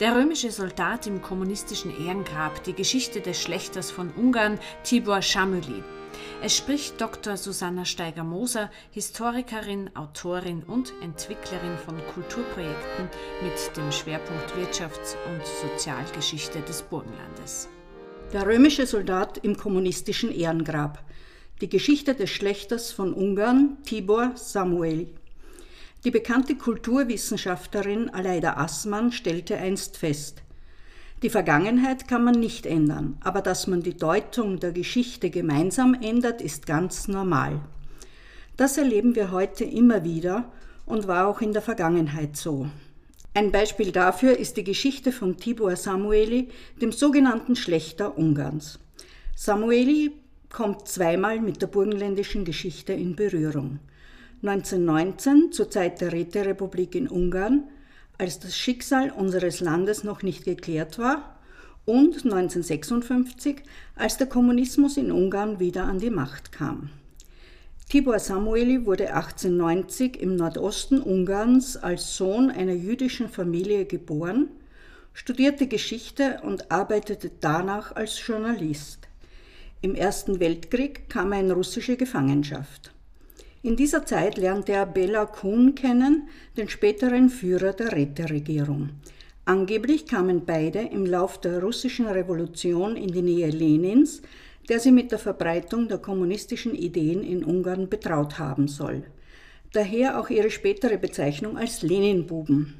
Der römische Soldat im kommunistischen Ehrengrab, die Geschichte des Schlechters von Ungarn, Tibor Schamüli. Es spricht Dr. Susanna Steiger-Moser, Historikerin, Autorin und Entwicklerin von Kulturprojekten mit dem Schwerpunkt Wirtschafts- und Sozialgeschichte des Burgenlandes. Der römische Soldat im kommunistischen Ehrengrab. Die Geschichte des Schlechters von Ungarn, Tibor Samueli. Die bekannte Kulturwissenschaftlerin Aleida Assmann stellte einst fest, die Vergangenheit kann man nicht ändern, aber dass man die Deutung der Geschichte gemeinsam ändert, ist ganz normal. Das erleben wir heute immer wieder und war auch in der Vergangenheit so. Ein Beispiel dafür ist die Geschichte von Tibor Samueli, dem sogenannten Schlechter Ungarns. Samueli kommt zweimal mit der burgenländischen Geschichte in Berührung. 1919 zur Zeit der Räterepublik in Ungarn, als das Schicksal unseres Landes noch nicht geklärt war, und 1956, als der Kommunismus in Ungarn wieder an die Macht kam. Tibor Samueli wurde 1890 im Nordosten Ungarns als Sohn einer jüdischen Familie geboren, studierte Geschichte und arbeitete danach als Journalist. Im Ersten Weltkrieg kam er in russische Gefangenschaft. In dieser Zeit lernte er Bela Kun kennen, den späteren Führer der Räteregierung. Angeblich kamen beide im Lauf der russischen Revolution in die Nähe Lenins, der sie mit der Verbreitung der kommunistischen Ideen in Ungarn betraut haben soll. Daher auch ihre spätere Bezeichnung als Leninbuben.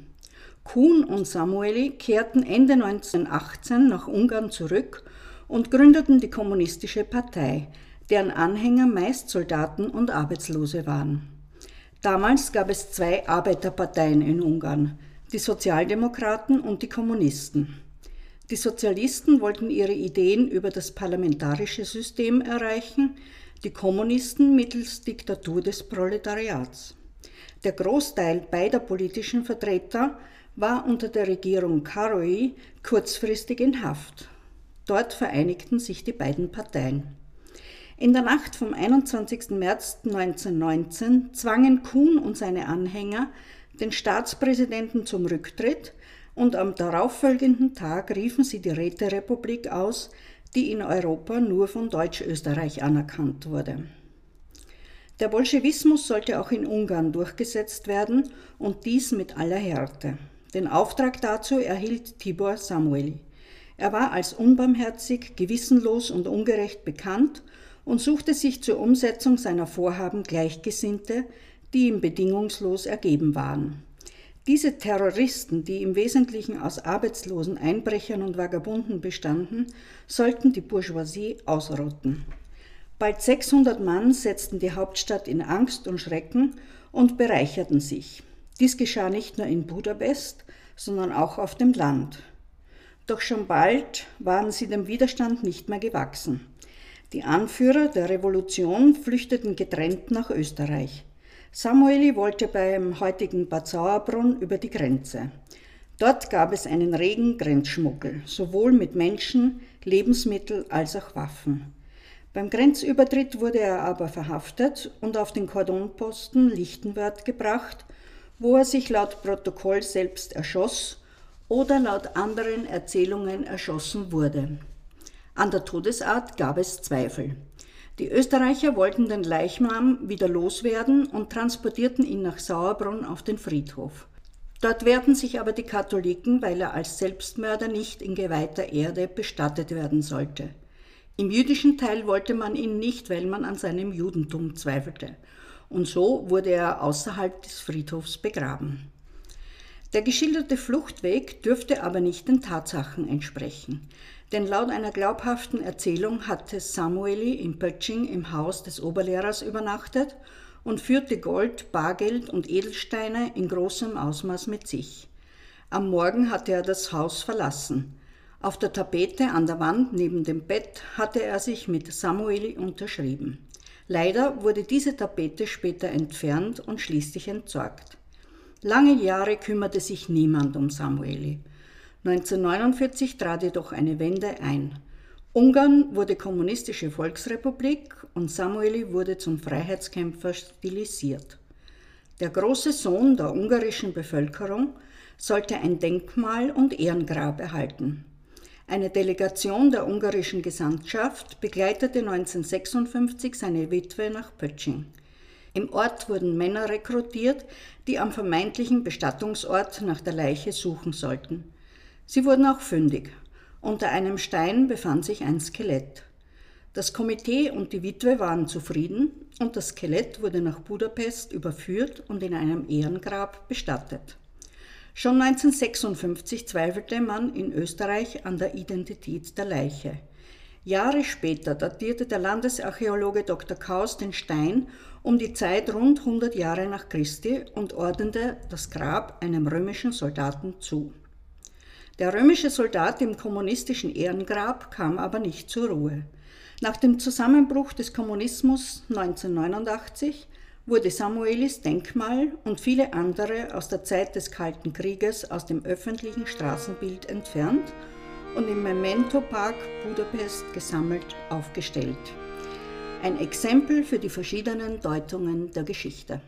Kuhn und Samueli kehrten Ende 1918 nach Ungarn zurück und gründeten die Kommunistische Partei, deren Anhänger meist Soldaten und Arbeitslose waren. Damals gab es zwei Arbeiterparteien in Ungarn, die Sozialdemokraten und die Kommunisten. Die Sozialisten wollten ihre Ideen über das parlamentarische System erreichen, die Kommunisten mittels Diktatur des Proletariats. Der Großteil beider politischen Vertreter war unter der Regierung Karoui kurzfristig in Haft. Dort vereinigten sich die beiden Parteien. In der Nacht vom 21. März 1919 zwangen Kuhn und seine Anhänger den Staatspräsidenten zum Rücktritt und am darauffolgenden Tag riefen sie die Räterepublik aus, die in Europa nur von Deutschösterreich anerkannt wurde. Der Bolschewismus sollte auch in Ungarn durchgesetzt werden und dies mit aller Härte. Den Auftrag dazu erhielt Tibor Samueli. Er war als unbarmherzig, gewissenlos und ungerecht bekannt und suchte sich zur Umsetzung seiner Vorhaben Gleichgesinnte, die ihm bedingungslos ergeben waren. Diese Terroristen, die im Wesentlichen aus Arbeitslosen, Einbrechern und Vagabunden bestanden, sollten die Bourgeoisie ausrotten. Bald 600 Mann setzten die Hauptstadt in Angst und Schrecken und bereicherten sich. Dies geschah nicht nur in Budapest, sondern auch auf dem Land. Doch schon bald waren sie dem Widerstand nicht mehr gewachsen. Die Anführer der Revolution flüchteten getrennt nach Österreich. Samueli wollte beim heutigen Bad Sauerbrunn über die Grenze. Dort gab es einen regen Grenzschmuggel, sowohl mit Menschen, Lebensmitteln als auch Waffen. Beim Grenzübertritt wurde er aber verhaftet und auf den Kordonposten Lichtenwert gebracht, wo er sich laut Protokoll selbst erschoss oder laut anderen Erzählungen erschossen wurde. An der Todesart gab es Zweifel. Die Österreicher wollten den Leichnam wieder loswerden und transportierten ihn nach Sauerbrunn auf den Friedhof. Dort wehrten sich aber die Katholiken, weil er als Selbstmörder nicht in geweihter Erde bestattet werden sollte. Im jüdischen Teil wollte man ihn nicht, weil man an seinem Judentum zweifelte. Und so wurde er außerhalb des Friedhofs begraben. Der geschilderte Fluchtweg dürfte aber nicht den Tatsachen entsprechen. Denn laut einer glaubhaften Erzählung hatte Samueli in Pötsching im Haus des Oberlehrers übernachtet und führte Gold, Bargeld und Edelsteine in großem Ausmaß mit sich. Am Morgen hatte er das Haus verlassen. Auf der Tapete an der Wand neben dem Bett hatte er sich mit Samueli unterschrieben. Leider wurde diese Tapete später entfernt und schließlich entsorgt. Lange Jahre kümmerte sich niemand um Samueli. 1949 trat jedoch eine Wende ein. Ungarn wurde kommunistische Volksrepublik und Samueli wurde zum Freiheitskämpfer stilisiert. Der große Sohn der ungarischen Bevölkerung, sollte ein Denkmal und Ehrengrab erhalten. Eine Delegation der ungarischen Gesandtschaft begleitete 1956 seine Witwe nach Pötsching. Im Ort wurden Männer rekrutiert, die am vermeintlichen Bestattungsort nach der Leiche suchen sollten. Sie wurden auch fündig. Unter einem Stein befand sich ein Skelett. Das Komitee und die Witwe waren zufrieden und das Skelett wurde nach Budapest überführt und in einem Ehrengrab bestattet. Schon 1956 zweifelte man in Österreich an der Identität der Leiche. Jahre später datierte der Landesarchäologe Dr. Kaus den Stein um die Zeit rund 100 Jahre nach Christi und ordnete das Grab einem römischen Soldaten zu. Der römische Soldat im kommunistischen Ehrengrab kam aber nicht zur Ruhe. Nach dem Zusammenbruch des Kommunismus 1989 wurde Samuelis Denkmal und viele andere aus der Zeit des Kalten Krieges aus dem öffentlichen Straßenbild entfernt und im Memento Park Budapest gesammelt aufgestellt. Ein Exempel für die verschiedenen Deutungen der Geschichte.